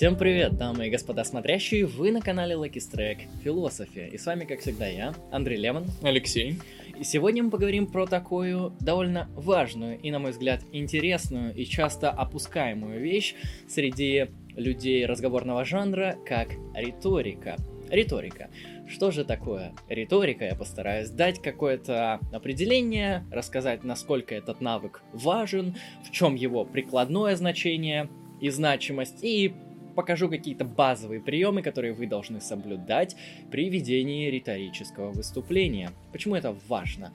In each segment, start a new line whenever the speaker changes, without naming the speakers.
Всем привет, дамы и господа смотрящие, вы на канале Lucky Strike Философия, и с вами, как всегда, я, Андрей Лемон.
Алексей.
И сегодня мы поговорим про такую довольно важную и, на мой взгляд, интересную и часто опускаемую вещь среди людей разговорного жанра, как риторика. Риторика. Что же такое риторика? Я постараюсь дать какое-то определение, рассказать, насколько этот навык важен, в чем его прикладное значение и значимость, и покажу какие-то базовые приемы, которые вы должны соблюдать при ведении риторического выступления. Почему это важно?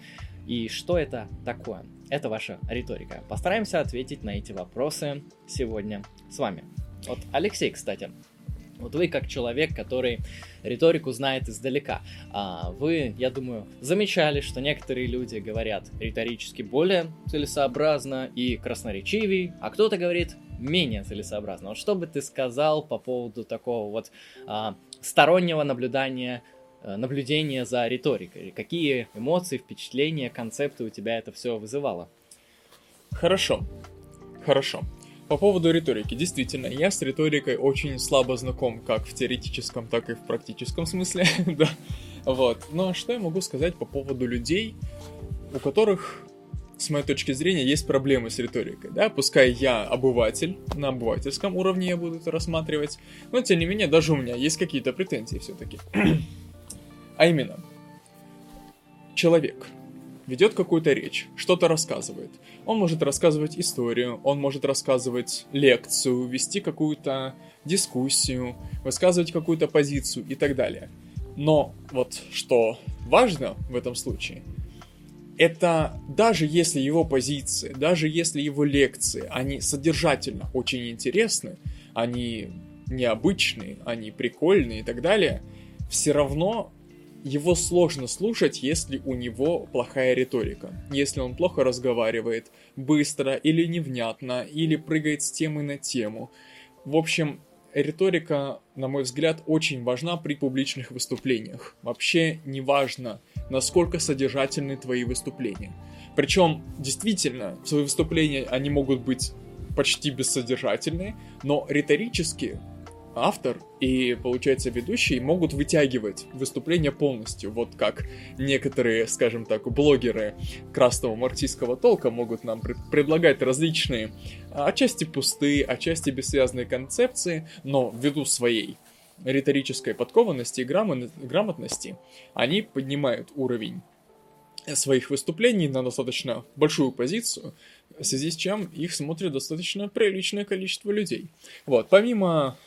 И что это такое? Это ваша риторика. Постараемся ответить на эти вопросы сегодня с вами. Вот Алексей, кстати, вот вы как человек, который риторику знает издалека, а вы, я думаю, замечали, что некоторые люди говорят риторически более целесообразно и красноречивей, а кто-то говорит менее целесообразно. Вот что бы ты сказал по поводу такого вот а, стороннего наблюдания э, наблюдения за риторикой? Какие эмоции, впечатления, концепты у тебя это все вызывало?
Хорошо, хорошо. По поводу риторики. Действительно, я с риторикой очень слабо знаком как в теоретическом, так и в практическом смысле. да. Вот. Но что я могу сказать по поводу людей, у которых, с моей точки зрения, есть проблемы с риторикой. Да? Пускай я обыватель, на обывательском уровне я буду это рассматривать, но тем не менее, даже у меня есть какие-то претензии все-таки. а именно, человек ведет какую-то речь, что-то рассказывает. Он может рассказывать историю, он может рассказывать лекцию, вести какую-то дискуссию, высказывать какую-то позицию и так далее. Но вот что важно в этом случае, это даже если его позиции, даже если его лекции, они содержательно очень интересны, они необычные, они прикольные и так далее, все равно его сложно слушать, если у него плохая риторика. Если он плохо разговаривает, быстро или невнятно, или прыгает с темы на тему. В общем, риторика, на мой взгляд, очень важна при публичных выступлениях. Вообще не важно, насколько содержательны твои выступления. Причем, действительно, свои выступления, они могут быть почти бессодержательные, но риторически автор и, получается, ведущий могут вытягивать выступление полностью, вот как некоторые, скажем так, блогеры красного марксистского толка могут нам пред предлагать различные, а, отчасти пустые, отчасти бессвязные концепции, но ввиду своей риторической подкованности и грамотности, они поднимают уровень своих выступлений на достаточно большую позицию, в связи с чем их смотрит достаточно приличное количество людей. Вот, помимо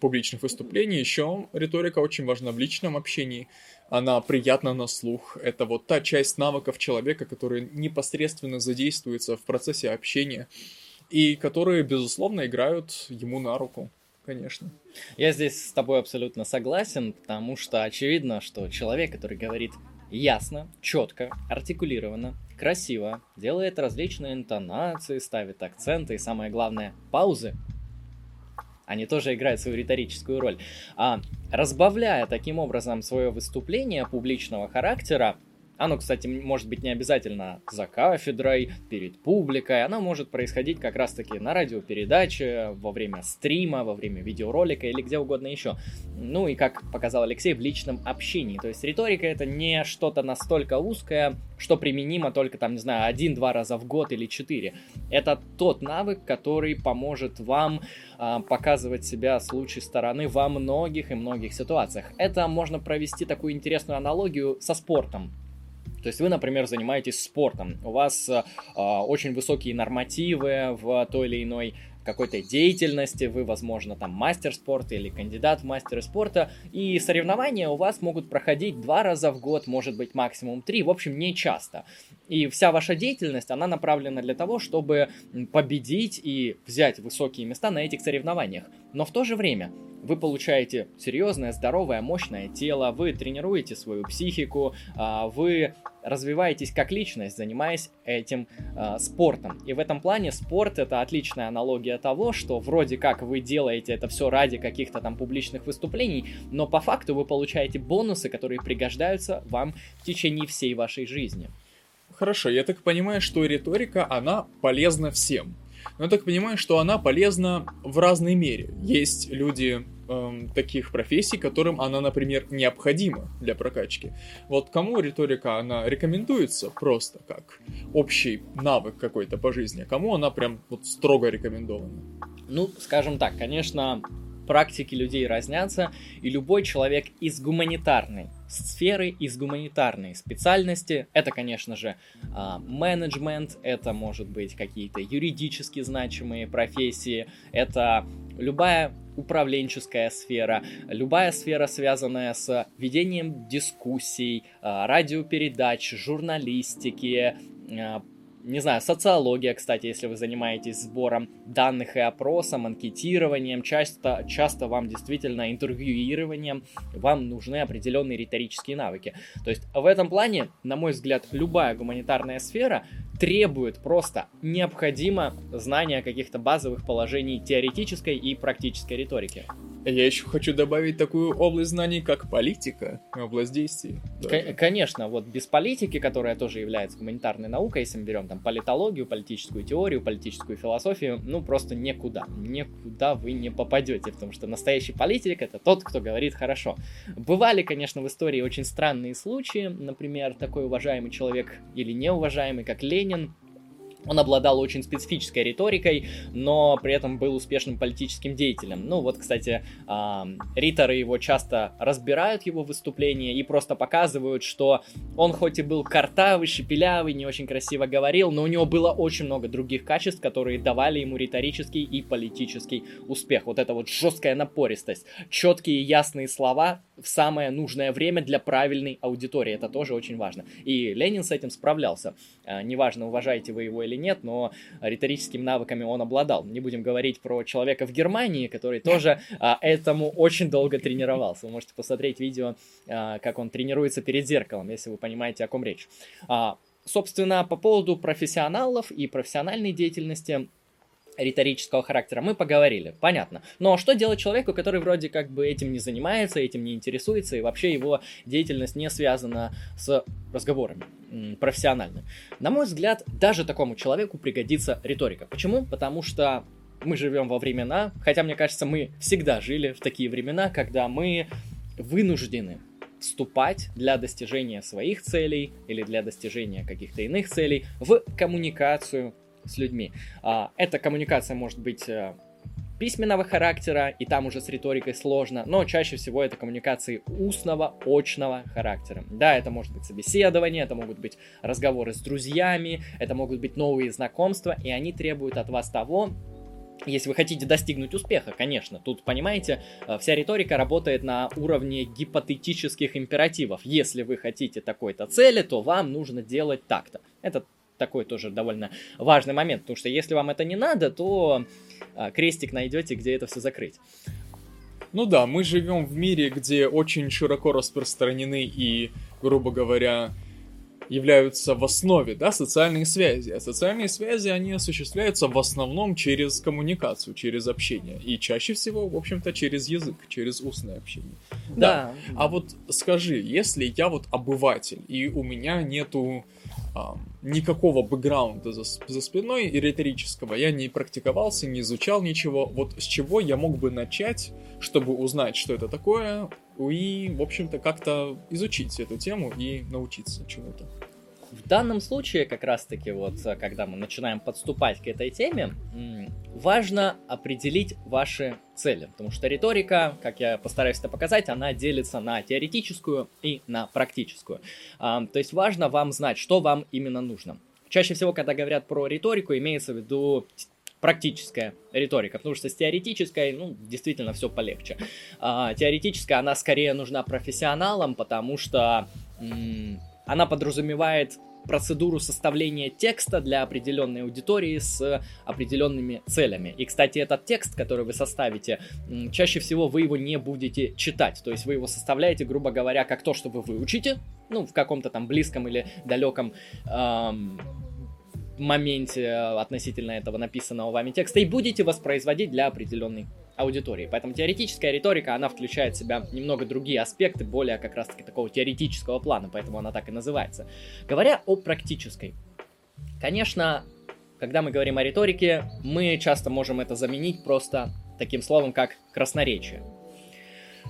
публичных выступлений. Еще риторика очень важна в личном общении. Она приятна на слух. Это вот та часть навыков человека, которые непосредственно задействуются в процессе общения и которые, безусловно, играют ему на руку конечно.
Я здесь с тобой абсолютно согласен, потому что очевидно, что человек, который говорит ясно, четко, артикулированно, красиво, делает различные интонации, ставит акценты и, самое главное, паузы, они тоже играют свою риторическую роль. А, разбавляя таким образом свое выступление публичного характера, оно, кстати, может быть не обязательно за кафедрой, перед публикой. Оно может происходить как раз-таки на радиопередаче, во время стрима, во время видеоролика или где угодно еще. Ну и, как показал Алексей, в личном общении. То есть риторика это не что-то настолько узкое, что применимо только там, не знаю, один-два раза в год или четыре. Это тот навык, который поможет вам э, показывать себя с лучшей стороны во многих и многих ситуациях. Это можно провести такую интересную аналогию со спортом. То есть вы, например, занимаетесь спортом, у вас э, очень высокие нормативы в той или иной какой-то деятельности, вы, возможно, там мастер спорта или кандидат в мастеры спорта, и соревнования у вас могут проходить два раза в год, может быть, максимум три, в общем, не часто. И вся ваша деятельность, она направлена для того, чтобы победить и взять высокие места на этих соревнованиях. Но в то же время вы получаете серьезное, здоровое, мощное тело, вы тренируете свою психику, а, вы развиваетесь как личность, занимаясь этим э, спортом. И в этом плане спорт это отличная аналогия того, что вроде как вы делаете это все ради каких-то там публичных выступлений, но по факту вы получаете бонусы, которые пригождаются вам в течение всей вашей жизни.
Хорошо, я так понимаю, что риторика, она полезна всем. Но я так понимаю, что она полезна в разной мере. Есть люди эм, таких профессий, которым она, например, необходима для прокачки. Вот кому риторика, она рекомендуется просто как общий навык какой-то по жизни, а кому она прям вот строго рекомендована?
Ну, скажем так, конечно, практики людей разнятся, и любой человек из гуманитарной сферы, из гуманитарной специальности, это, конечно же, а, менеджмент, это может быть какие-то юридически значимые профессии, это любая управленческая сфера, любая сфера, связанная с ведением дискуссий, а, радиопередач, журналистики, а, не знаю, социология, кстати, если вы занимаетесь сбором данных и опросом, анкетированием, часто, часто вам действительно интервьюированием, вам нужны определенные риторические навыки. То есть в этом плане, на мой взгляд, любая гуманитарная сфера требует просто необходимо знания каких-то базовых положений теоретической и практической риторики.
Я еще хочу добавить такую область знаний, как политика, область действий.
Конечно, вот без политики, которая тоже является гуманитарной наукой, если мы берем там политологию, политическую теорию, политическую философию, ну просто никуда, никуда вы не попадете, потому что настоящий политик это тот, кто говорит хорошо. Бывали, конечно, в истории очень странные случаи, например, такой уважаемый человек или неуважаемый, как Ленин, он обладал очень специфической риторикой, но при этом был успешным политическим деятелем. Ну вот, кстати, э, риторы его часто разбирают его выступления и просто показывают, что он хоть и был картавый, шепелявый, не очень красиво говорил, но у него было очень много других качеств, которые давали ему риторический и политический успех. Вот эта вот жесткая напористость, четкие ясные слова в самое нужное время для правильной аудитории. Это тоже очень важно. И Ленин с этим справлялся. Э, неважно, уважаете вы его или нет, но риторическими навыками он обладал. Не будем говорить про человека в Германии, который тоже а, этому очень долго тренировался. Вы можете посмотреть видео, а, как он тренируется перед зеркалом, если вы понимаете, о ком речь. А, собственно, по поводу профессионалов и профессиональной деятельности, риторического характера мы поговорили, понятно. Но что делать человеку, который вроде как бы этим не занимается, этим не интересуется, и вообще его деятельность не связана с разговорами профессионально? На мой взгляд, даже такому человеку пригодится риторика. Почему? Потому что мы живем во времена, хотя мне кажется, мы всегда жили в такие времена, когда мы вынуждены вступать для достижения своих целей или для достижения каких-то иных целей в коммуникацию с людьми. А, эта коммуникация может быть э, письменного характера, и там уже с риторикой сложно, но чаще всего это коммуникации устного, очного характера. Да, это может быть собеседование, это могут быть разговоры с друзьями, это могут быть новые знакомства, и они требуют от вас того, если вы хотите достигнуть успеха, конечно, тут, понимаете, э, вся риторика работает на уровне гипотетических императивов. Если вы хотите такой-то цели, то вам нужно делать так-то. Это такой тоже довольно важный момент, потому что если вам это не надо, то а, крестик найдете, где это все закрыть.
Ну да, мы живем в мире, где очень широко распространены и, грубо говоря, являются в основе, да, социальные связи. А социальные связи, они осуществляются в основном через коммуникацию, через общение. И чаще всего, в общем-то, через язык, через устное общение. Да. да. А вот скажи, если я вот обыватель, и у меня нету а, никакого бэкграунда за, за спиной и риторического. Я не практиковался, не изучал ничего. Вот с чего я мог бы начать, чтобы узнать, что это такое, и, в общем-то, как-то изучить эту тему и научиться чему-то.
В данном случае, как раз-таки, вот, когда мы начинаем подступать к этой теме, важно определить ваши цели, потому что риторика, как я постараюсь это показать, она делится на теоретическую и на практическую. То есть важно вам знать, что вам именно нужно. Чаще всего, когда говорят про риторику, имеется в виду практическая риторика, потому что с теоретической, ну, действительно все полегче. А, теоретическая, она скорее нужна профессионалам, потому что она подразумевает процедуру составления текста для определенной аудитории с определенными целями. И, кстати, этот текст, который вы составите, чаще всего вы его не будете читать. То есть вы его составляете, грубо говоря, как то, что вы выучите, ну, в каком-то там близком или далеком эм, моменте относительно этого написанного вами текста и будете воспроизводить для определенной аудитории. Поэтому теоретическая риторика, она включает в себя немного другие аспекты, более как раз-таки такого теоретического плана, поэтому она так и называется. Говоря о практической, конечно, когда мы говорим о риторике, мы часто можем это заменить просто таким словом, как красноречие.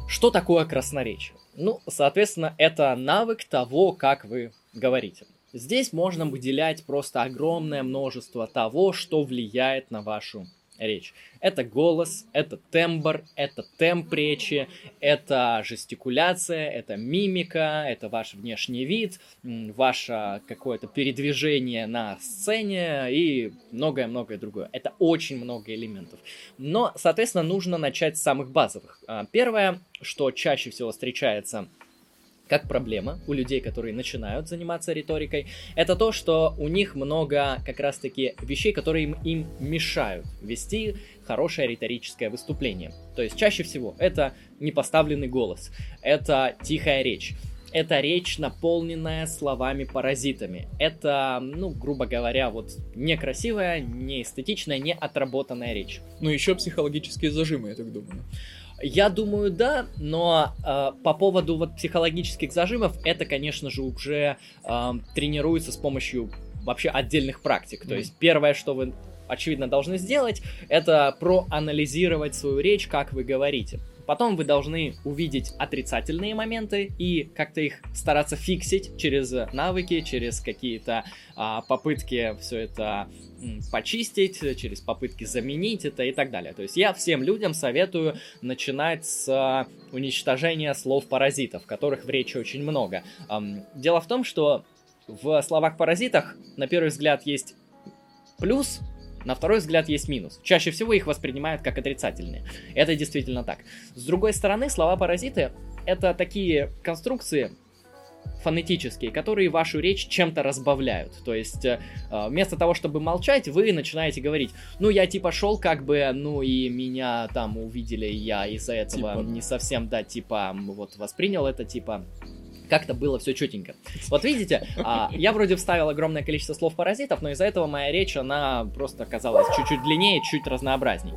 Что такое красноречие? Ну, соответственно, это навык того, как вы говорите. Здесь можно выделять просто огромное множество того, что влияет на вашу речь. Это голос, это тембр, это темп речи, это жестикуляция, это мимика, это ваш внешний вид, ваше какое-то передвижение на сцене и многое-многое другое. Это очень много элементов. Но, соответственно, нужно начать с самых базовых. А, первое, что чаще всего встречается как проблема у людей, которые начинают заниматься риторикой, это то, что у них много как раз-таки вещей, которые им, им мешают вести хорошее риторическое выступление. То есть чаще всего это непоставленный голос, это тихая речь, это речь, наполненная словами-паразитами. Это, ну, грубо говоря, вот некрасивая, неэстетичная, неотработанная речь.
Ну, еще психологические зажимы, я так думаю.
Я думаю, да, но э, по поводу вот психологических зажимов, это, конечно же, уже э, тренируется с помощью вообще отдельных практик. То есть первое, что вы очевидно должны сделать, это проанализировать свою речь, как вы говорите. Потом вы должны увидеть отрицательные моменты и как-то их стараться фиксить через навыки, через какие-то а, попытки все это почистить, через попытки заменить это и так далее. То есть я всем людям советую начинать с уничтожения слов-паразитов, которых в речи очень много. Дело в том, что в словах-паразитах на первый взгляд есть плюс, на второй взгляд есть минус. Чаще всего их воспринимают как отрицательные. Это действительно так. С другой стороны, слова-паразиты это такие конструкции, фонетические, которые вашу речь чем-то разбавляют. То есть э, вместо того, чтобы молчать, вы начинаете говорить, ну я типа шел как бы, ну и меня там увидели, я из-за этого типа. не совсем, да, типа вот воспринял это типа как-то было все четенько. Вот видите, а, я вроде вставил огромное количество слов паразитов, но из-за этого моя речь, она просто оказалась чуть-чуть длиннее, чуть разнообразней.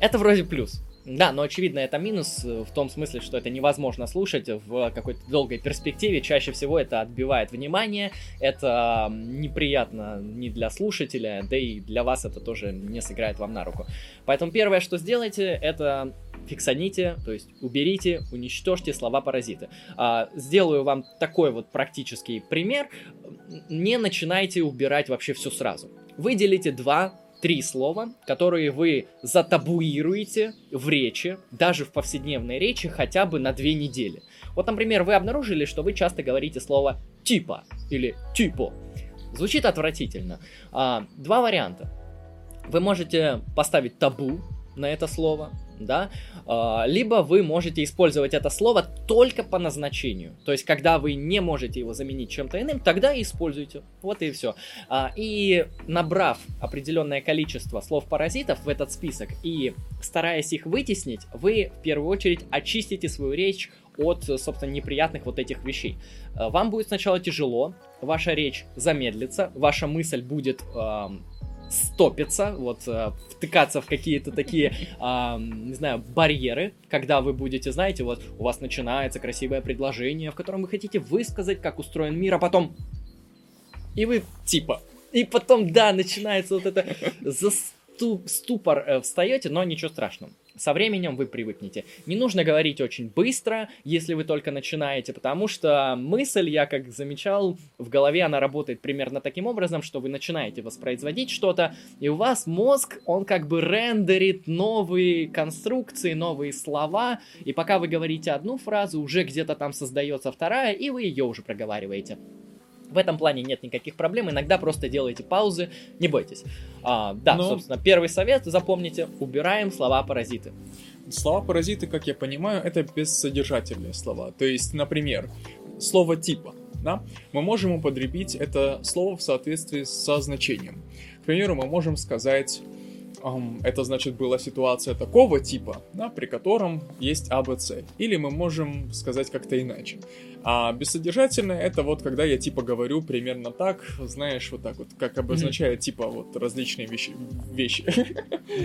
Это вроде плюс. Да, но очевидно это минус э, в том смысле, что это невозможно слушать в какой-то долгой перспективе. Чаще всего это отбивает внимание, это неприятно не для слушателя, да и для вас это тоже не сыграет вам на руку. Поэтому первое, что сделайте, это фиксаните, то есть уберите, уничтожьте слова-паразиты. А, сделаю вам такой вот практический пример. Не начинайте убирать вообще все сразу. Выделите два три слова, которые вы затабуируете в речи, даже в повседневной речи, хотя бы на две недели. Вот, например, вы обнаружили, что вы часто говорите слово типа или типо. Звучит отвратительно. А, два варианта. Вы можете поставить табу на это слово, да, а, либо вы можете использовать это слово только по назначению. То есть, когда вы не можете его заменить чем-то иным, тогда используйте. Вот и все. А, и набрав определенное количество слов-паразитов в этот список и стараясь их вытеснить, вы в первую очередь очистите свою речь от, собственно, неприятных вот этих вещей. А, вам будет сначала тяжело, ваша речь замедлится, ваша мысль будет стопиться, вот э, втыкаться в какие-то такие, э, не знаю, барьеры, когда вы будете, знаете, вот у вас начинается красивое предложение, в котором вы хотите высказать, как устроен мир, а потом и вы типа, и потом, да, начинается вот это ступор э, встаете, но ничего страшного. Со временем вы привыкнете. Не нужно говорить очень быстро, если вы только начинаете, потому что мысль, я как замечал, в голове она работает примерно таким образом, что вы начинаете воспроизводить что-то, и у вас мозг, он как бы рендерит новые конструкции, новые слова, и пока вы говорите одну фразу, уже где-то там создается вторая, и вы ее уже проговариваете. В этом плане нет никаких проблем, иногда просто делайте паузы, не бойтесь. А, да, Но... собственно, первый совет, запомните, убираем слова-паразиты.
Слова-паразиты, как я понимаю, это бессодержательные слова. То есть, например, слово типа, да, мы можем употребить это слово в соответствии со значением. К примеру, мы можем сказать это значит была ситуация такого типа, да, при котором есть АБЦ. Или мы можем сказать как-то иначе. А бессодержательное это вот когда я типа говорю примерно так, знаешь, вот так вот, как обозначает mm-hmm. типа вот различные вещи. вещи.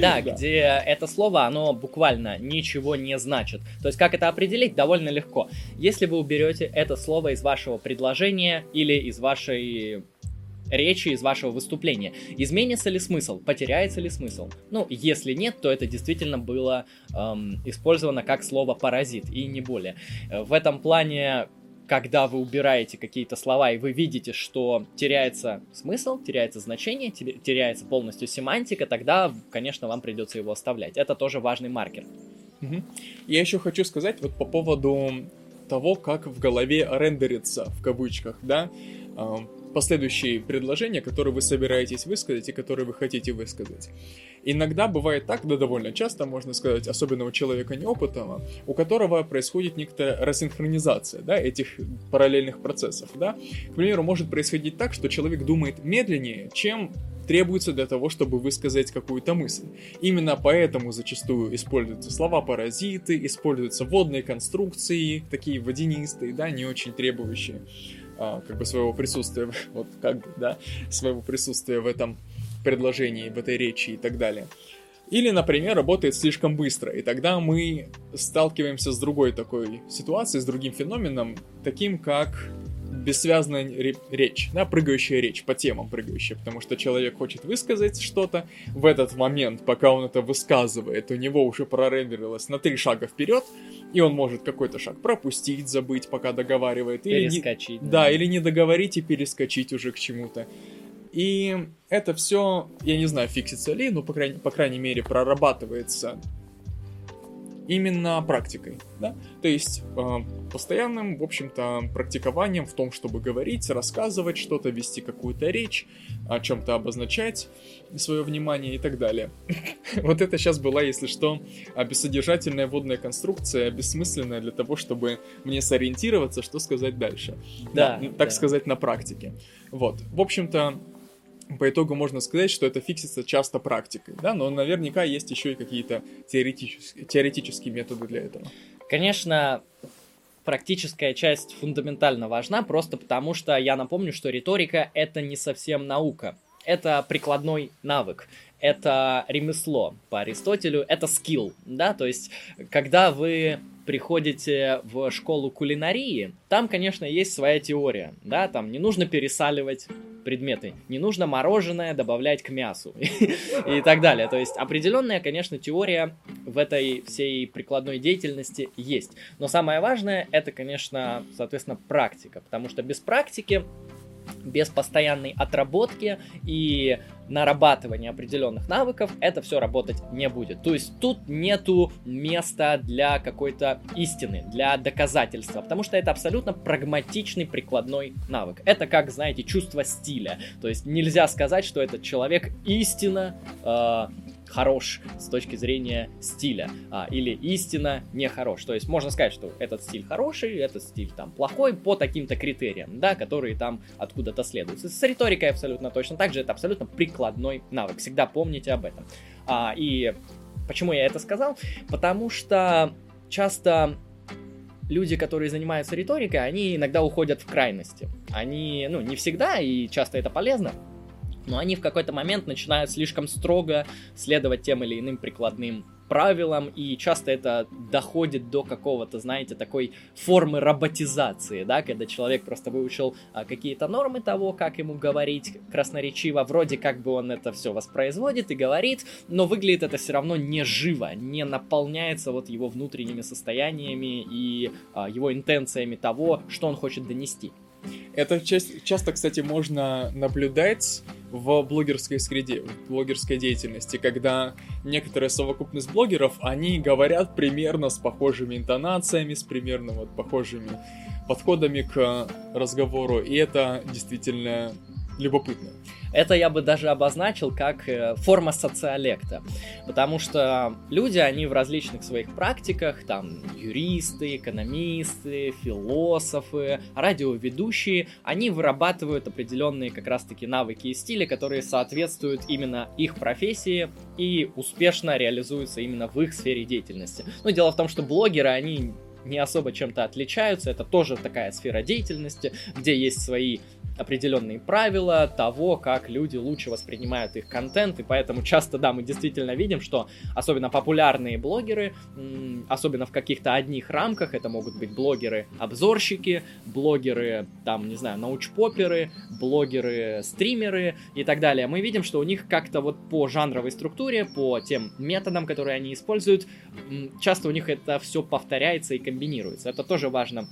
Да, да, где это слово, оно буквально ничего не значит. То есть как это определить, довольно легко. Если вы уберете это слово из вашего предложения или из вашей речи, из вашего выступления. Изменится ли смысл? Потеряется ли смысл? Ну, если нет, то это действительно было эм, использовано как слово паразит и не более. Э, в этом плане когда вы убираете какие-то слова и вы видите, что теряется смысл, теряется значение, теряется полностью семантика, тогда, конечно, вам придется его оставлять. Это тоже важный маркер.
Угу. Я еще хочу сказать вот по поводу того, как в голове рендерится, в кавычках, да, последующие предложения, которые вы собираетесь высказать и которые вы хотите высказать. Иногда бывает так, да довольно часто, можно сказать, особенно у человека неопытного, у которого происходит некоторая рассинхронизация да, этих параллельных процессов. Да? К примеру, может происходить так, что человек думает медленнее, чем требуется для того, чтобы высказать какую-то мысль. Именно поэтому зачастую используются слова-паразиты, используются водные конструкции, такие водянистые, да, не очень требующие а, как бы своего присутствия, вот как бы, да, своего присутствия в этом предложении, в этой речи и так далее. Или, например, работает слишком быстро, и тогда мы сталкиваемся с другой такой ситуацией, с другим феноменом, таким как бессвязная речь, да, прыгающая речь, по темам прыгающая, потому что человек хочет высказать что-то, в этот момент, пока он это высказывает, у него уже прорендерилось на три шага вперед, и он может какой-то шаг пропустить, забыть, пока договаривает.
Перескочить.
Или не, да, или не договорить и перескочить уже к чему-то. И это все, я не знаю, фиксится ли, но, по крайней, по крайней мере, прорабатывается именно практикой, да, то есть э, постоянным, в общем-то, практикованием в том, чтобы говорить, рассказывать что-то, вести какую-то речь, о чем-то обозначать свое внимание и так далее. Вот это сейчас была, если что, бессодержательная водная конструкция, бессмысленная для того, чтобы мне сориентироваться, что сказать дальше.
Да,
так сказать, на практике. Вот, в общем-то, по итогу можно сказать, что это фиксится часто практикой, да, но наверняка есть еще и какие-то теоретические, теоретические методы для этого.
Конечно, практическая часть фундаментально важна, просто потому что я напомню, что риторика это не совсем наука. Это прикладной навык, это ремесло по Аристотелю, это скилл, да, то есть когда вы приходите в школу кулинарии, там, конечно, есть своя теория, да, там не нужно пересаливать предметы, не нужно мороженое добавлять к мясу и так далее. То есть определенная, конечно, теория в этой всей прикладной деятельности есть. Но самое важное это, конечно, соответственно, практика, потому что без практики без постоянной отработки и нарабатывания определенных навыков это все работать не будет. То есть тут нету места для какой-то истины, для доказательства, потому что это абсолютно прагматичный прикладной навык. Это как, знаете, чувство стиля. То есть нельзя сказать, что этот человек истинно э, хорош с точки зрения стиля, а, или истинно не хорош. То есть можно сказать, что этот стиль хороший, этот стиль там плохой по таким-то критериям, да, которые там откуда-то следуют. С риторикой абсолютно точно так же, это абсолютно прикладной навык. Всегда помните об этом. А, и почему я это сказал? Потому что часто люди, которые занимаются риторикой, они иногда уходят в крайности. Они, ну, не всегда, и часто это полезно, но они в какой-то момент начинают слишком строго следовать тем или иным прикладным правилам, и часто это доходит до какого-то, знаете, такой формы роботизации, да, когда человек просто выучил а, какие-то нормы того, как ему говорить красноречиво, вроде как бы он это все воспроизводит и говорит, но выглядит это все равно не живо, не наполняется вот его внутренними состояниями и а, его интенциями того, что он хочет донести.
Это часто, кстати, можно наблюдать в блогерской среде, в блогерской деятельности, когда некоторая совокупность блогеров, они говорят примерно с похожими интонациями, с примерно вот похожими подходами к разговору, и это действительно любопытно.
Это я бы даже обозначил как э, форма социолекта, потому что люди, они в различных своих практиках, там юристы, экономисты, философы, радиоведущие, они вырабатывают определенные как раз-таки навыки и стили, которые соответствуют именно их профессии и успешно реализуются именно в их сфере деятельности. Но дело в том, что блогеры, они не особо чем-то отличаются, это тоже такая сфера деятельности, где есть свои определенные правила того, как люди лучше воспринимают их контент, и поэтому часто, да, мы действительно видим, что особенно популярные блогеры, особенно в каких-то одних рамках, это могут быть блогеры-обзорщики, блогеры, там, не знаю, научпоперы, блогеры-стримеры и так далее, мы видим, что у них как-то вот по жанровой структуре, по тем методам, которые они используют, часто у них это все повторяется и комбинируется. Это тоже важно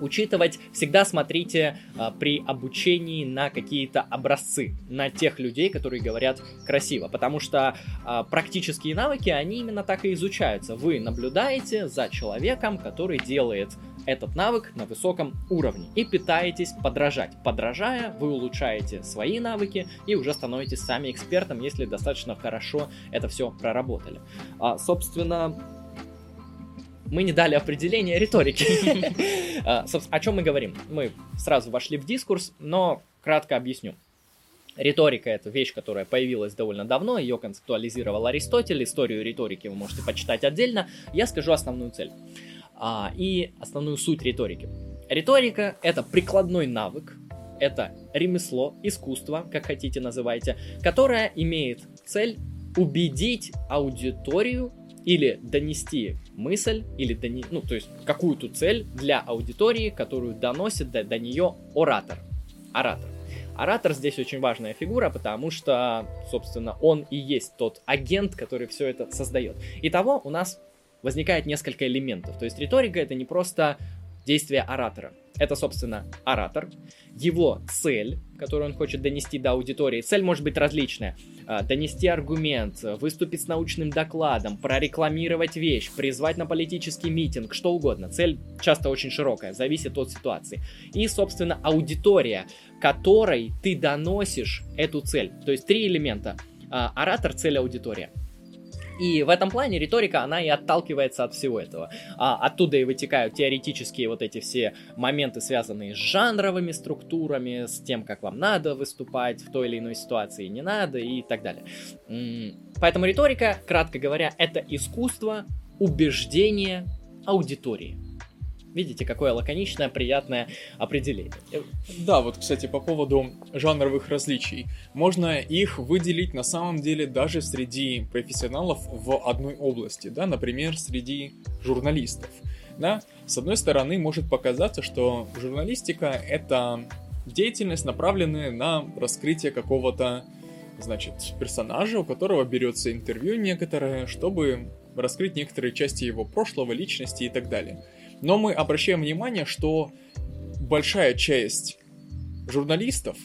учитывать. Всегда смотрите а, при обучении на какие-то образцы, на тех людей, которые говорят красиво, потому что а, практические навыки, они именно так и изучаются. Вы наблюдаете за человеком, который делает этот навык на высоком уровне и пытаетесь подражать. Подражая, вы улучшаете свои навыки и уже становитесь сами экспертом, если достаточно хорошо это все проработали. А, собственно, мы не дали определение риторики. А, о чем мы говорим? Мы сразу вошли в дискурс, но кратко объясню. Риторика — это вещь, которая появилась довольно давно, ее концептуализировал Аристотель, историю риторики вы можете почитать отдельно. Я скажу основную цель а, и основную суть риторики. Риторика — это прикладной навык, это ремесло, искусство, как хотите называйте, которое имеет цель убедить аудиторию или донести мысль, или дони... ну, то есть какую-то цель для аудитории, которую доносит до, до нее оратор. Оратор. Оратор здесь очень важная фигура, потому что, собственно, он и есть тот агент, который все это создает. Итого у нас возникает несколько элементов. То есть риторика это не просто действие оратора. Это, собственно, оратор, его цель, которую он хочет донести до аудитории. Цель может быть различная. А, донести аргумент, выступить с научным докладом, прорекламировать вещь, призвать на политический митинг, что угодно. Цель часто очень широкая, зависит от ситуации. И, собственно, аудитория, которой ты доносишь эту цель. То есть три элемента. А, оратор, цель, аудитория. И в этом плане риторика, она и отталкивается от всего этого. А, оттуда и вытекают теоретические вот эти все моменты, связанные с жанровыми структурами, с тем, как вам надо выступать в той или иной ситуации, не надо и так далее. Поэтому риторика, кратко говоря, это искусство убеждения аудитории. Видите, какое лаконичное, приятное определение.
Да, вот, кстати, по поводу жанровых различий. Можно их выделить на самом деле даже среди профессионалов в одной области, да, например, среди журналистов. Да, с одной стороны, может показаться, что журналистика — это деятельность, направленная на раскрытие какого-то, значит, персонажа, у которого берется интервью некоторое, чтобы раскрыть некоторые части его прошлого, личности и так далее. Но мы обращаем внимание, что большая часть журналистов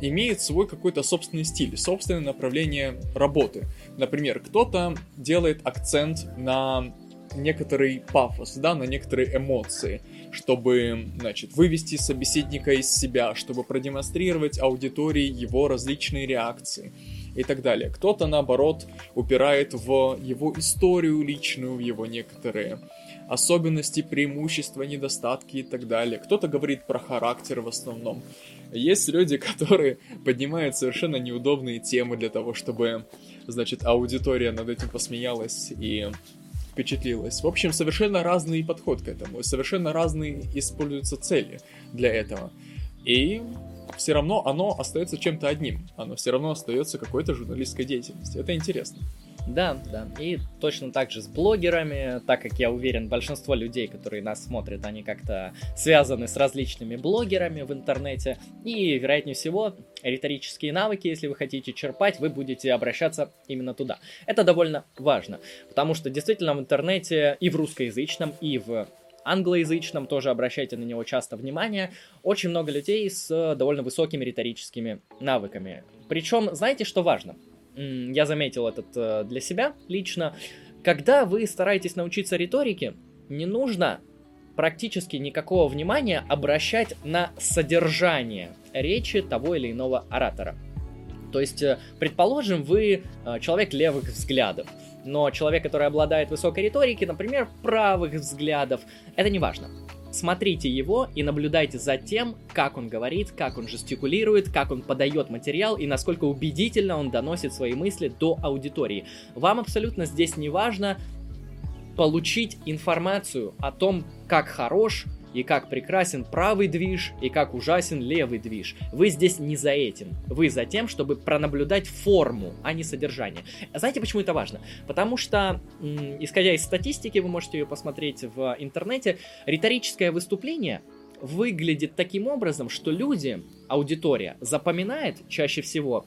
имеет свой какой-то собственный стиль, собственное направление работы. Например, кто-то делает акцент на некоторый пафос, да, на некоторые эмоции, чтобы, значит, вывести собеседника из себя, чтобы продемонстрировать аудитории его различные реакции и так далее. Кто-то, наоборот, упирает в его историю личную, в его некоторые особенности, преимущества, недостатки и так далее. Кто-то говорит про характер в основном. Есть люди, которые поднимают совершенно неудобные темы для того, чтобы, значит, аудитория над этим посмеялась и впечатлилась. В общем, совершенно разный подход к этому, совершенно разные используются цели для этого. И все равно оно остается чем-то одним. Оно все равно остается какой-то журналистской деятельностью. Это интересно.
Да, да. И точно так же с блогерами, так как я уверен, большинство людей, которые нас смотрят, они как-то связаны с различными блогерами в интернете. И, вероятнее всего, риторические навыки, если вы хотите черпать, вы будете обращаться именно туда. Это довольно важно, потому что действительно в интернете и в русскоязычном, и в англоязычном, тоже обращайте на него часто внимание, очень много людей с довольно высокими риторическими навыками. Причем, знаете, что важно? Я заметил этот э, для себя лично, когда вы стараетесь научиться риторике, не нужно практически никакого внимания обращать на содержание речи того или иного оратора. То есть, э, предположим, вы э, человек левых взглядов, но человек, который обладает высокой риторикой, например, правых взглядов, это не важно смотрите его и наблюдайте за тем, как он говорит, как он жестикулирует, как он подает материал и насколько убедительно он доносит свои мысли до аудитории. Вам абсолютно здесь не важно получить информацию о том, как хорош и как прекрасен правый движ, и как ужасен левый движ. Вы здесь не за этим. Вы за тем, чтобы пронаблюдать форму, а не содержание. Знаете, почему это важно? Потому что, исходя из статистики, вы можете ее посмотреть в интернете, риторическое выступление выглядит таким образом, что люди, аудитория, запоминает чаще всего,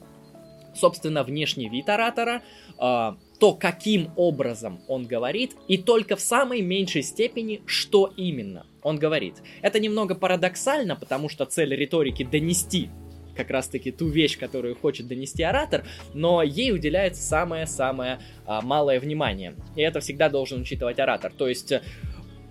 собственно, внешний вид оратора, а, то, каким образом он говорит, и только в самой меньшей степени, что именно он говорит. Это немного парадоксально, потому что цель риторики донести как раз-таки ту вещь, которую хочет донести оратор, но ей уделяется самое-самое а, малое внимание. И это всегда должен учитывать оратор. То есть э,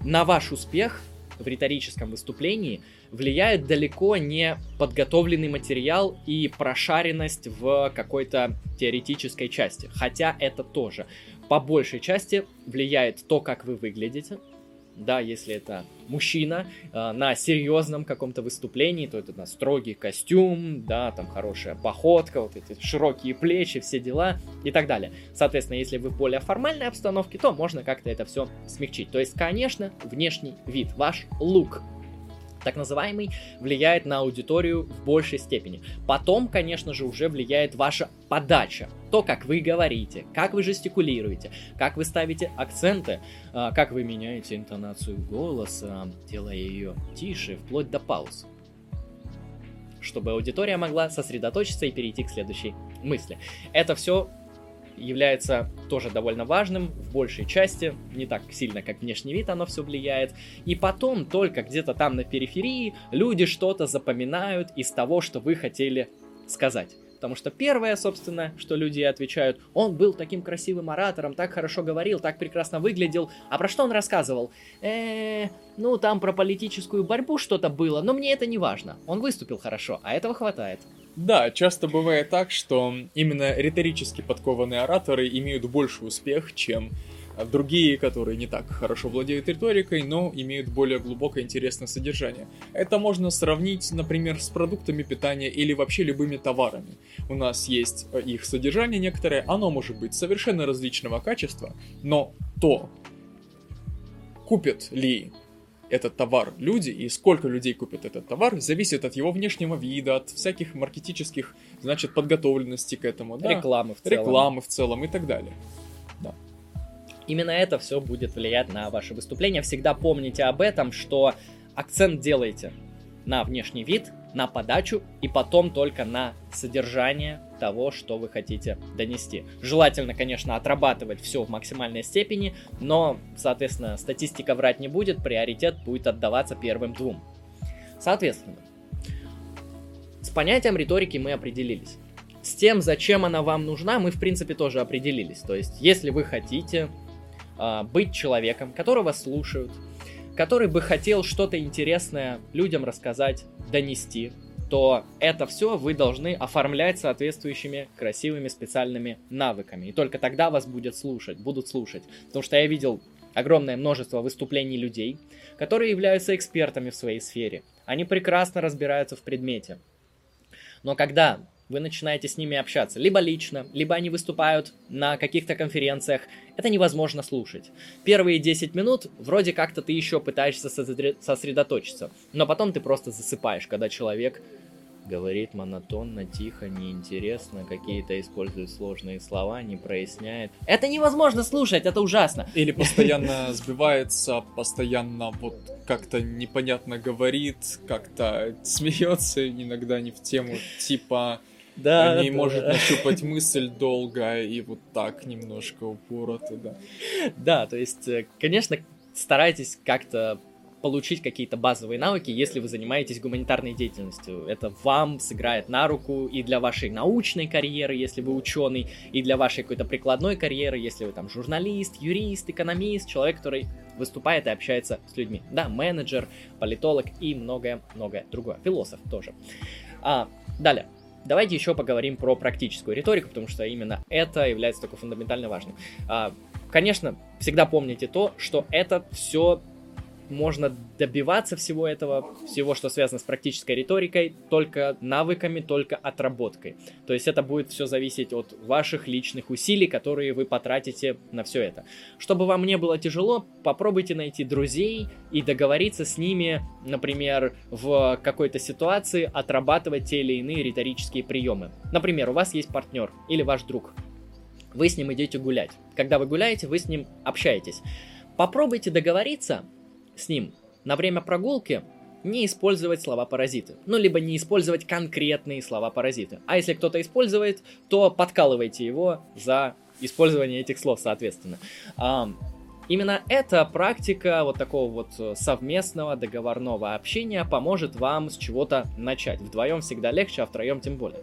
на ваш успех в риторическом выступлении влияет далеко не подготовленный материал и прошаренность в какой-то теоретической части. Хотя это тоже. По большей части влияет то, как вы выглядите, да, если это мужчина э, на серьезном каком-то выступлении, то это на строгий костюм, да, там хорошая походка, вот эти широкие плечи, все дела и так далее. Соответственно, если вы в более формальной обстановке, то можно как-то это все смягчить. То есть, конечно, внешний вид, ваш лук, так называемый, влияет на аудиторию в большей степени. Потом, конечно же, уже влияет ваша подача. То, как вы говорите, как вы жестикулируете, как вы ставите акценты, а, как вы меняете интонацию голоса, делая ее тише, вплоть до пауз чтобы аудитория могла сосредоточиться и перейти к следующей мысли. Это все является тоже довольно важным в большей части, не так сильно, как внешний вид оно все влияет. И потом только где-то там на периферии люди что-то запоминают из того, что вы хотели сказать. Потому что первое, собственно, что люди отвечают, он был таким красивым оратором, так хорошо говорил, так прекрасно выглядел. А про что он рассказывал? Э, ну там про политическую борьбу что-то было, но мне это не важно. Он выступил хорошо, а этого хватает.
Да, часто бывает так, что именно риторически подкованные ораторы имеют больше успех, чем другие, которые не так хорошо владеют риторикой, но имеют более глубокое интересное содержание. Это можно сравнить, например, с продуктами питания или вообще любыми товарами. У нас есть э, их содержание некоторое, оно может быть совершенно различного качества, но то, купят ли этот товар люди и сколько людей купят этот товар, зависит от его внешнего вида, от всяких маркетических, значит, подготовленности к этому.
Да? Рекламы в целом.
Рекламы в целом и так далее. Да.
Именно это все будет влиять на ваше выступление. Всегда помните об этом, что акцент делайте на внешний вид, на подачу и потом только на содержание того, что вы хотите донести. Желательно, конечно, отрабатывать все в максимальной степени, но, соответственно, статистика врать не будет, приоритет будет отдаваться первым двум. Соответственно, с понятием риторики мы определились. С тем, зачем она вам нужна, мы, в принципе, тоже определились. То есть, если вы хотите э, быть человеком, которого слушают, который бы хотел что-то интересное людям рассказать, донести, то это все вы должны оформлять соответствующими красивыми специальными навыками. И только тогда вас будет слушать, будут слушать. Потому что я видел огромное множество выступлений людей, которые являются экспертами в своей сфере. Они прекрасно разбираются в предмете. Но когда вы начинаете с ними общаться, либо лично, либо они выступают на каких-то конференциях, это невозможно слушать. Первые 10 минут вроде как-то ты еще пытаешься сосредоточиться, но потом ты просто засыпаешь, когда человек говорит монотонно, тихо, неинтересно, какие-то использует сложные слова, не проясняет. Это невозможно слушать, это ужасно.
Или постоянно сбивается, постоянно вот как-то непонятно говорит, как-то смеется иногда не в тему, типа да, не да. может нащупать мысль долго и вот так немножко упорото, да.
Да, то есть, э, конечно, старайтесь как-то получить какие-то базовые навыки, если вы занимаетесь гуманитарной деятельностью. Это вам сыграет на руку и для вашей научной карьеры, если вы ученый, и для вашей какой-то прикладной карьеры, если вы там журналист, юрист, экономист, человек, который выступает и общается с людьми. Да, менеджер, политолог и многое-многое другое. Философ тоже. А, далее. Давайте еще поговорим про практическую риторику, потому что именно это является такой фундаментально важным. А, конечно, всегда помните то, что это все можно добиваться всего этого, всего, что связано с практической риторикой, только навыками, только отработкой. То есть это будет все зависеть от ваших личных усилий, которые вы потратите на все это. Чтобы вам не было тяжело, попробуйте найти друзей и договориться с ними, например, в какой-то ситуации отрабатывать те или иные риторические приемы. Например, у вас есть партнер или ваш друг. Вы с ним идете гулять. Когда вы гуляете, вы с ним общаетесь. Попробуйте договориться с ним на время прогулки не использовать слова-паразиты. Ну, либо не использовать конкретные слова-паразиты. А если кто-то использует, то подкалывайте его за использование этих слов, соответственно. А, именно эта практика вот такого вот совместного договорного общения поможет вам с чего-то начать. Вдвоем всегда легче, а втроем тем более.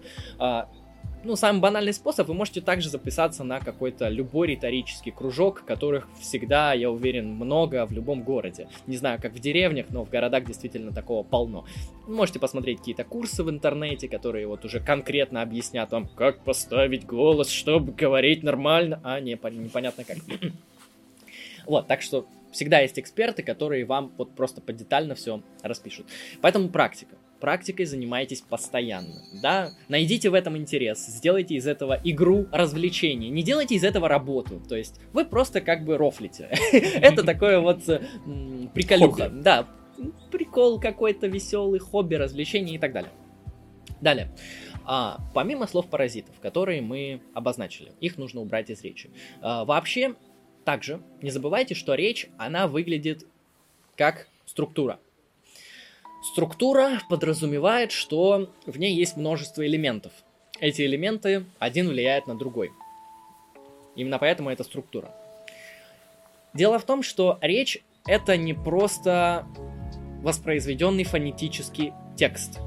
Ну, самый банальный способ, вы можете также записаться на какой-то любой риторический кружок, которых всегда, я уверен, много в любом городе. Не знаю, как в деревнях, но в городах действительно такого полно. Можете посмотреть какие-то курсы в интернете, которые вот уже конкретно объяснят вам, как поставить голос, чтобы говорить нормально, а не непонятно как. вот, так что всегда есть эксперты, которые вам вот просто подетально все распишут. Поэтому практика практикой занимайтесь постоянно, да, найдите в этом интерес, сделайте из этого игру, развлечение, не делайте из этого работу, то есть вы просто как бы рофлите, это такое вот приколюха, да, прикол какой-то веселый, хобби, развлечение и так далее. Далее. А, помимо слов паразитов, которые мы обозначили, их нужно убрать из речи. А, вообще, также не забывайте, что речь, она выглядит как структура. Структура подразумевает, что в ней есть множество элементов. Эти элементы один влияет на другой. Именно поэтому это структура. Дело в том, что речь это не просто воспроизведенный фонетический текст,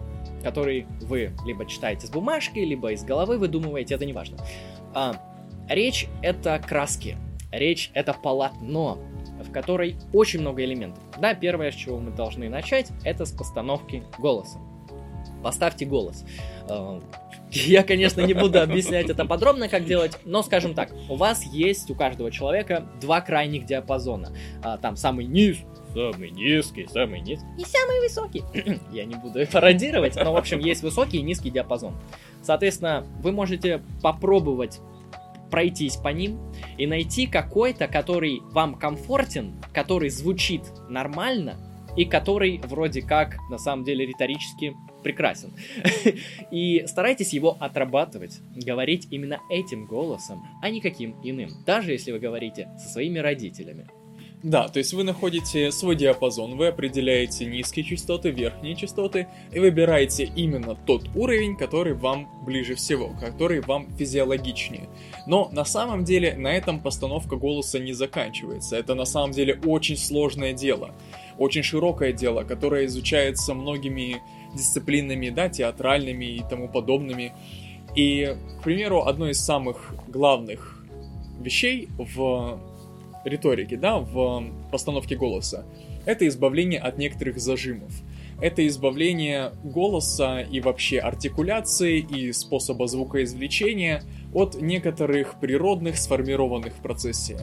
который вы либо читаете с бумажки, либо из головы выдумываете, это не важно. А, речь это краски, речь это полотно, в которой очень много элементов. Да, первое, с чего мы должны начать, это с постановки голоса. Поставьте голос. Э, я, конечно, не буду объяснять это подробно, как делать, но скажем так, у вас есть у каждого человека два крайних диапазона. А, там самый низ, самый низкий, самый низкий и самый высокий. Я не буду пародировать, но, в общем, есть высокий и низкий диапазон. Соответственно, вы можете попробовать пройтись по ним и найти какой-то, который вам комфортен, который звучит нормально и который вроде как на самом деле риторически прекрасен. И старайтесь его отрабатывать, говорить именно этим голосом, а не каким иным, даже если вы говорите со своими родителями.
Да, то есть вы находите свой диапазон, вы определяете низкие частоты, верхние частоты, и выбираете именно тот уровень, который вам ближе всего, который вам физиологичнее. Но на самом деле на этом постановка голоса не заканчивается. Это на самом деле очень сложное дело, очень широкое дело, которое изучается многими дисциплинами, да, театральными и тому подобными. И, к примеру, одно из самых главных вещей в риторики, да, в постановке голоса, это избавление от некоторых зажимов. Это избавление голоса и вообще артикуляции и способа звукоизвлечения от некоторых природных, сформированных в процессе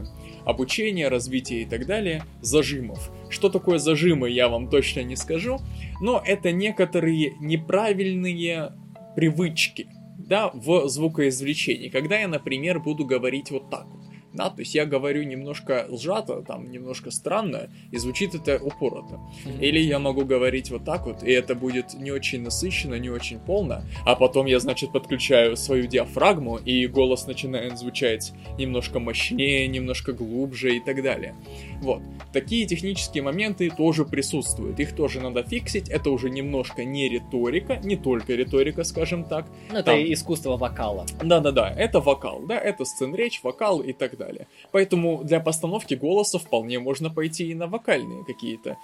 обучения, развития и так далее, зажимов. Что такое зажимы, я вам точно не скажу, но это некоторые неправильные привычки, да, в звукоизвлечении. Когда я, например, буду говорить вот так вот да, то есть я говорю немножко сжато, там, немножко странно, и звучит это упорото. Mm-hmm. Или я могу говорить вот так вот, и это будет не очень насыщенно, не очень полно, а потом я, значит, подключаю свою диафрагму, и голос начинает звучать немножко мощнее, немножко глубже и так далее. Вот. Такие технические моменты тоже присутствуют, их тоже надо фиксить, это уже немножко не риторика, не только риторика, скажем так.
Ну, это Там... искусство вокала.
Да-да-да, это вокал, да, это сцен речь, вокал и так далее далее. Поэтому для постановки голоса вполне можно пойти и на вокальные какие-то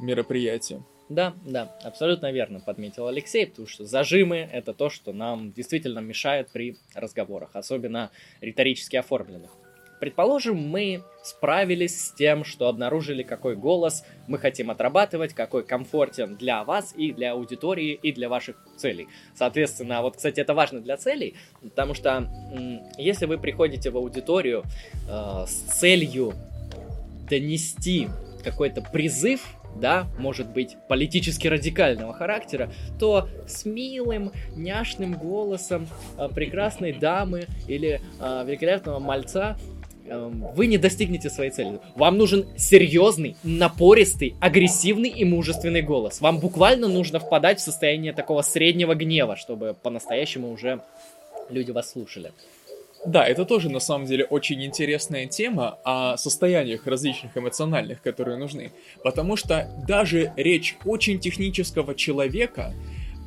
мероприятия.
Да, да, абсолютно верно подметил Алексей, потому что зажимы это то, что нам действительно мешает при разговорах, особенно риторически оформленных. Предположим, мы справились с тем, что обнаружили, какой голос мы хотим отрабатывать, какой комфортен для вас и для аудитории и для ваших целей. Соответственно, вот, кстати, это важно для целей, потому что если вы приходите в аудиторию э, с целью донести какой-то призыв, да, может быть, политически радикального характера, то с милым, няшным голосом э, прекрасной дамы или э, великолепного мальца вы не достигнете своей цели. Вам нужен серьезный, напористый, агрессивный и мужественный голос. Вам буквально нужно впадать в состояние такого среднего гнева, чтобы по-настоящему уже люди вас слушали.
Да, это тоже на самом деле очень интересная тема о состояниях различных эмоциональных, которые нужны. Потому что даже речь очень технического человека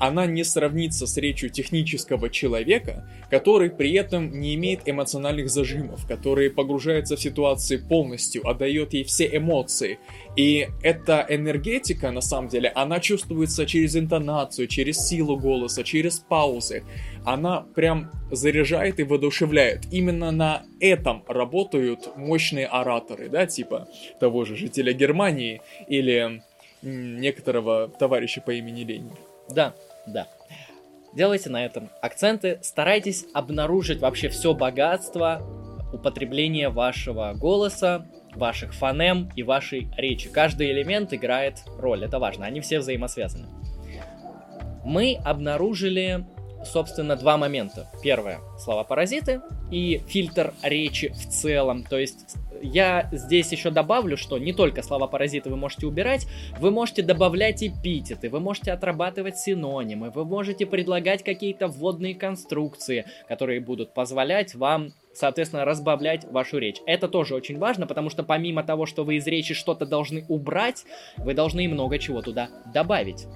она не сравнится с речью технического человека, который при этом не имеет эмоциональных зажимов, который погружается в ситуации полностью, отдает ей все эмоции. И эта энергетика, на самом деле, она чувствуется через интонацию, через силу голоса, через паузы. Она прям заряжает и воодушевляет. Именно на этом работают мощные ораторы, да, типа того же жителя Германии или некоторого товарища по имени Ленин.
Да, да. Делайте на этом акценты, старайтесь обнаружить вообще все богатство употребления вашего голоса, ваших фонем и вашей речи. Каждый элемент играет роль, это важно, они все взаимосвязаны. Мы обнаружили, собственно, два момента. Первое – слова-паразиты и фильтр речи в целом, то есть я здесь еще добавлю, что не только слова-паразиты вы можете убирать, вы можете добавлять эпитеты, вы можете отрабатывать синонимы, вы можете предлагать какие-то вводные конструкции, которые будут позволять вам соответственно, разбавлять вашу речь. Это тоже очень важно, потому что помимо того, что вы из речи что-то должны убрать, вы должны много чего туда добавить.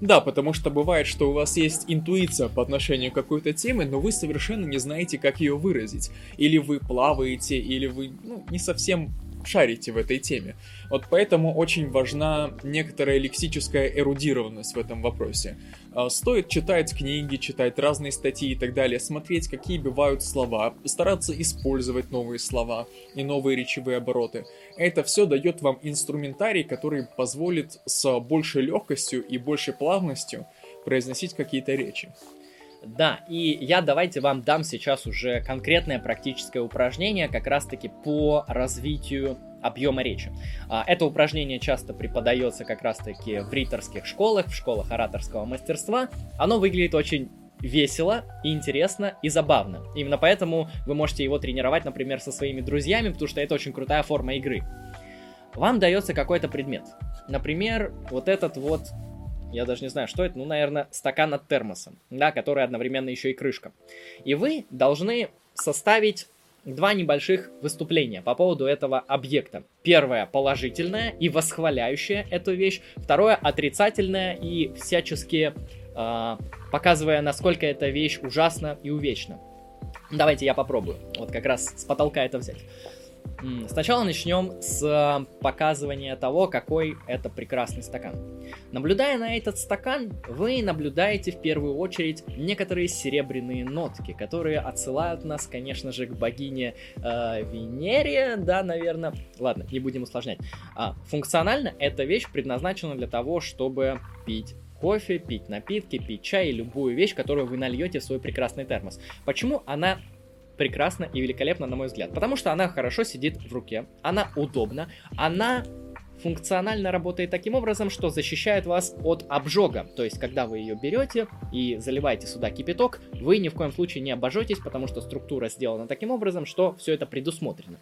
Да, потому что бывает, что у вас есть интуиция по отношению к какой-то теме, но вы совершенно не знаете, как ее выразить. Или вы плаваете, или вы ну, не совсем шарите в этой теме. Вот поэтому очень важна некоторая лексическая эрудированность в этом вопросе. А, стоит читать книги, читать разные статьи и так далее, смотреть, какие бывают слова, стараться использовать новые слова и новые речевые обороты. Это все дает вам инструментарий, который позволит с большей легкостью и большей плавностью произносить какие-то речи.
Да, и я давайте вам дам сейчас уже конкретное практическое упражнение как раз-таки по развитию объема речи. А, это упражнение часто преподается как раз-таки в риторских школах, в школах ораторского мастерства. Оно выглядит очень весело, интересно и забавно. Именно поэтому вы можете его тренировать, например, со своими друзьями, потому что это очень крутая форма игры. Вам дается какой-то предмет. Например, вот этот вот я даже не знаю, что это, ну, наверное, стакан от термоса, да, который одновременно еще и крышка. И вы должны составить два небольших выступления по поводу этого объекта. Первое положительное и восхваляющее эту вещь, второе отрицательное и всячески э, показывая, насколько эта вещь ужасна и увечна. Давайте я попробую. Вот как раз с потолка это взять. Сначала начнем с э, показывания того, какой это прекрасный стакан. Наблюдая на этот стакан, вы наблюдаете в первую очередь некоторые серебряные нотки, которые отсылают нас, конечно же, к богине э, Венере, да, наверное. Ладно, не будем усложнять. А, функционально эта вещь предназначена для того, чтобы пить кофе, пить напитки, пить чай и любую вещь, которую вы нальете в свой прекрасный термос. Почему она прекрасно и великолепно, на мой взгляд. Потому что она хорошо сидит в руке, она удобна, она функционально работает таким образом, что защищает вас от обжога. То есть, когда вы ее берете и заливаете сюда кипяток, вы ни в коем случае не обожжетесь, потому что структура сделана таким образом, что все это предусмотрено.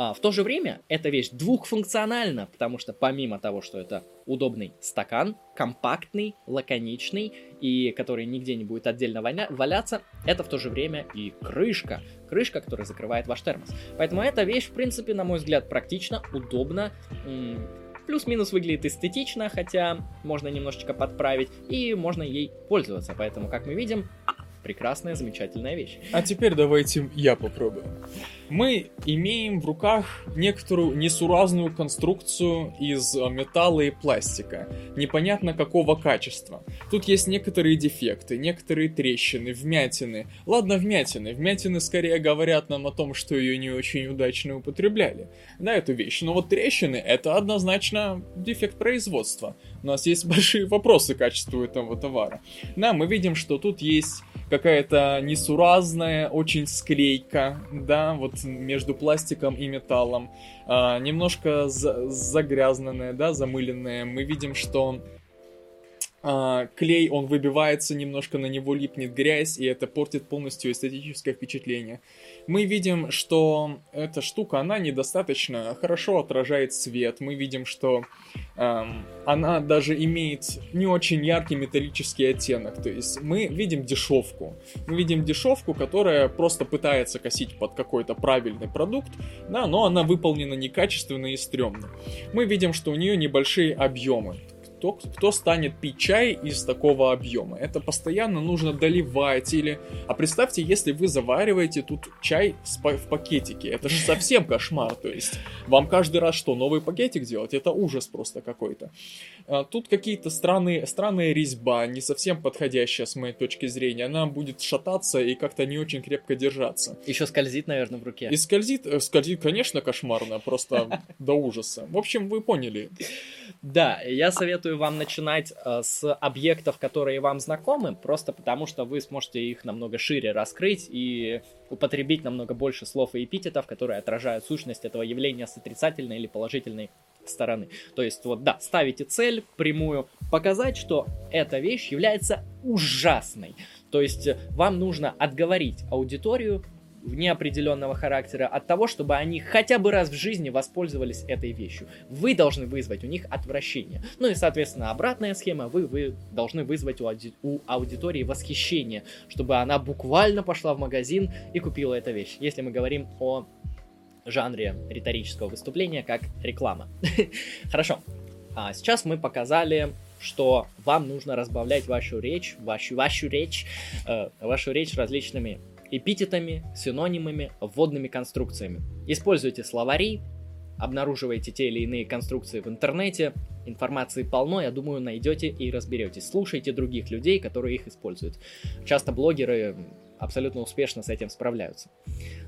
А, в то же время эта вещь двухфункциональна, потому что помимо того, что это удобный стакан, компактный, лаконичный и который нигде не будет отдельно валяться, это в то же время и крышка, крышка, которая закрывает ваш термос. Поэтому эта вещь, в принципе, на мой взгляд, практично, удобна, плюс-минус выглядит эстетично, хотя можно немножечко подправить, и можно ей пользоваться. Поэтому, как мы видим, прекрасная, замечательная вещь.
А теперь давайте я попробую. Мы имеем в руках некоторую несуразную конструкцию из э, металла и пластика, непонятно какого качества. Тут есть некоторые дефекты, некоторые трещины, вмятины. Ладно, вмятины. Вмятины скорее говорят нам о том, что ее не очень удачно употребляли. Да, эту вещь. Но вот трещины это однозначно дефект производства. У нас есть большие вопросы к качеству этого товара. Да, мы видим, что тут есть какая-то несуразная очень склейка, да, вот между пластиком и металлом, а, немножко за загрязненное, да, замыленное. Мы видим, что а, клей, он выбивается немножко, на него липнет грязь, и это портит полностью эстетическое впечатление. Мы видим, что эта штука, она недостаточно хорошо отражает свет. Мы видим, что эм, она даже имеет не очень яркий металлический оттенок. То есть мы видим дешевку. Мы видим дешевку, которая просто пытается косить под какой-то правильный продукт, да, но она выполнена некачественно и стрёмно. Мы видим, что у нее небольшие объемы кто, кто станет пить чай из такого объема. Это постоянно нужно доливать или... А представьте, если вы завариваете тут чай в пакетике. Это же совсем кошмар. То есть вам каждый раз что, новый пакетик делать? Это ужас просто какой-то. А, тут какие-то странные, странная резьба, не совсем подходящая с моей точки зрения. Она будет шататься и как-то не очень крепко держаться.
Еще скользит, наверное, в руке.
И скользит, э, скользит, конечно, кошмарно, просто до ужаса. В общем, вы поняли.
Да, я советую вам начинать э, с объектов, которые вам знакомы, просто потому что вы сможете их намного шире раскрыть и употребить намного больше слов и эпитетов, которые отражают сущность этого явления с отрицательной или положительной стороны. То есть вот да, ставите цель прямую, показать, что эта вещь является ужасной. То есть вам нужно отговорить аудиторию неопределенного характера от того, чтобы они хотя бы раз в жизни воспользовались этой вещью. Вы должны вызвать у них отвращение. Ну и, соответственно, обратная схема, вы, вы должны вызвать у, ауди- у аудитории восхищение, чтобы она буквально пошла в магазин и купила эту вещь. Если мы говорим о жанре риторического выступления, как реклама. Хорошо. А сейчас мы показали, что вам нужно разбавлять вашу речь, вашу, вашу речь, э, вашу речь различными эпитетами, синонимами, вводными конструкциями. Используйте словари, обнаруживайте те или иные конструкции в интернете, информации полно, я думаю, найдете и разберетесь. Слушайте других людей, которые их используют. Часто блогеры абсолютно успешно с этим справляются.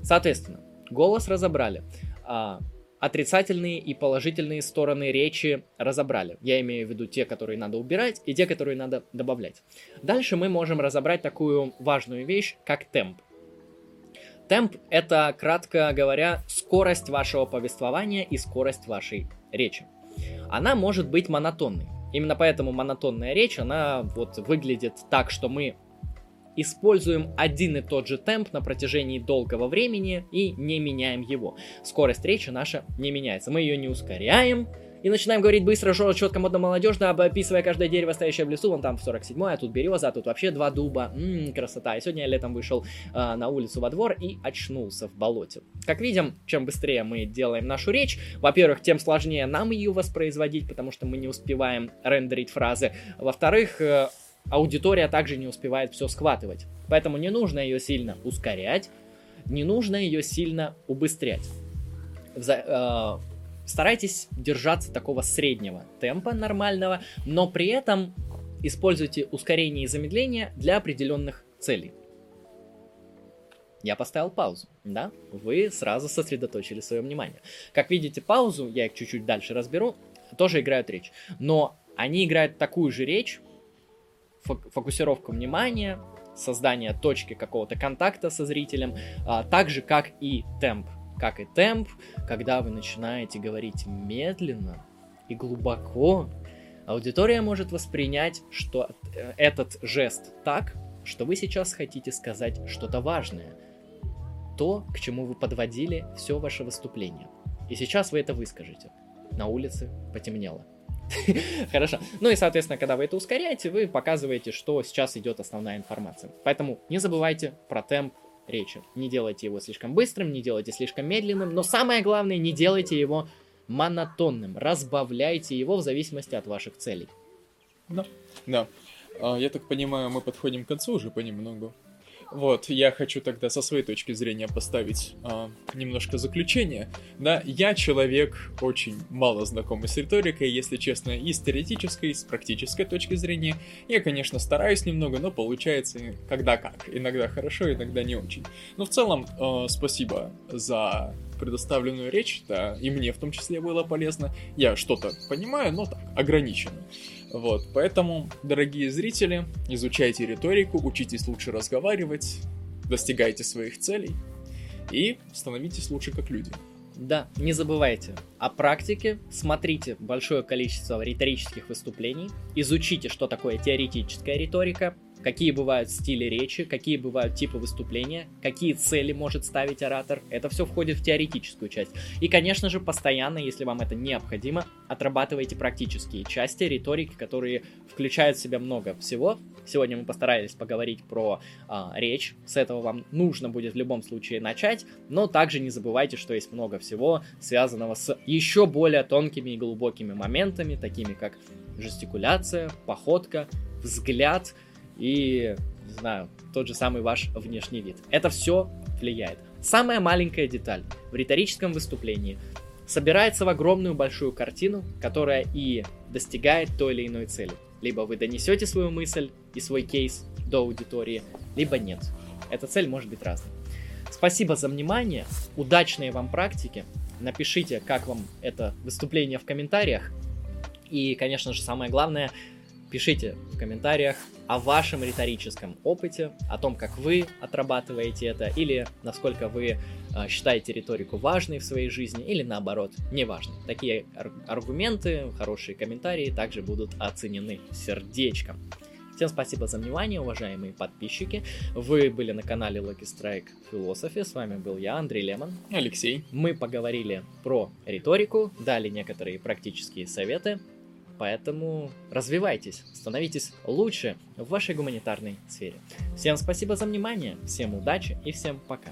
Соответственно, Голос разобрали. А, отрицательные и положительные стороны речи разобрали. Я имею в виду те, которые надо убирать, и те, которые надо добавлять. Дальше мы можем разобрать такую важную вещь, как темп. Темп — это, кратко говоря, скорость вашего повествования и скорость вашей речи. Она может быть монотонной. Именно поэтому монотонная речь, она вот выглядит так, что мы используем один и тот же темп на протяжении долгого времени и не меняем его. Скорость речи наша не меняется. Мы ее не ускоряем, и начинаем говорить быстро, четко, модно, молодежно, описывая каждое дерево, стоящее в лесу. Вон там в 47 а тут береза, а тут вообще два дуба. Ммм, красота. И сегодня я летом вышел э, на улицу во двор и очнулся в болоте. Как видим, чем быстрее мы делаем нашу речь, во-первых, тем сложнее нам ее воспроизводить, потому что мы не успеваем рендерить фразы. Во-вторых, э, аудитория также не успевает все схватывать. Поэтому не нужно ее сильно ускорять, не нужно ее сильно убыстрять. Вза- э, старайтесь держаться такого среднего темпа нормального, но при этом используйте ускорение и замедление для определенных целей. Я поставил паузу, да? Вы сразу сосредоточили свое внимание. Как видите, паузу, я их чуть-чуть дальше разберу, тоже играют речь. Но они играют такую же речь, фокусировка внимания, создание точки какого-то контакта со зрителем, а, так же как и темп. Как и темп, когда вы начинаете говорить медленно и глубоко, аудитория может воспринять что э, этот жест так, что вы сейчас хотите сказать что-то важное. То, к чему вы подводили все ваше выступление. И сейчас вы это выскажете. На улице потемнело. Хорошо. Ну и, соответственно, когда вы это ускоряете, вы показываете, что сейчас идет основная информация. Поэтому не забывайте про темп речи. Не делайте его слишком быстрым, не делайте слишком медленным, но самое главное, не делайте его монотонным. Разбавляйте его в зависимости от ваших целей.
Да. Да. А, я так понимаю, мы подходим к концу уже понемногу. Вот, я хочу тогда со своей точки зрения поставить а, немножко заключение. Да, я человек очень мало знакомый с риторикой, если честно, и с теоретической, и с практической точки зрения. Я, конечно, стараюсь немного, но получается когда как. Иногда хорошо, иногда не очень. Но в целом, э, спасибо за предоставленную речь, да, и мне в том числе было полезно. Я что-то понимаю, но так, ограниченно. Вот, поэтому, дорогие зрители, изучайте риторику, учитесь лучше разговаривать, достигайте своих целей. и становитесь лучше как люди.
Да, не забывайте о практике, смотрите большое количество риторических выступлений, изучите, что такое теоретическая риторика, какие бывают стили речи, какие бывают типы выступления, какие цели может ставить оратор. Это все входит в теоретическую часть. И, конечно же, постоянно, если вам это необходимо, отрабатывайте практические части риторики, которые включают в себя много всего. Сегодня мы постарались поговорить про а, речь. С этого вам нужно будет в любом случае начать, но также не забывайте, что есть много всего, связанного с еще более тонкими и глубокими моментами, такими как жестикуляция, походка, взгляд, и, не знаю, тот же самый ваш внешний вид. Это все влияет. Самая маленькая деталь в риторическом выступлении собирается в огромную большую картину, которая и достигает той или иной цели. Либо вы донесете свою мысль и свой кейс до аудитории, либо нет. Эта цель может быть разной. Спасибо за внимание, удачной вам практики. Напишите, как вам это выступление в комментариях. И, конечно же, самое главное, Пишите в комментариях о вашем риторическом опыте, о том, как вы отрабатываете это, или насколько вы э, считаете риторику важной в своей жизни, или наоборот, неважной. Такие ар- аргументы, хорошие комментарии также будут оценены сердечком. Всем спасибо за внимание, уважаемые подписчики. Вы были на канале Lucky Strike Philosophy. С вами был я, Андрей Лемон.
Алексей.
Мы поговорили про риторику, дали некоторые практические советы. Поэтому развивайтесь, становитесь лучше в вашей гуманитарной сфере. Всем спасибо за внимание, всем удачи и всем пока.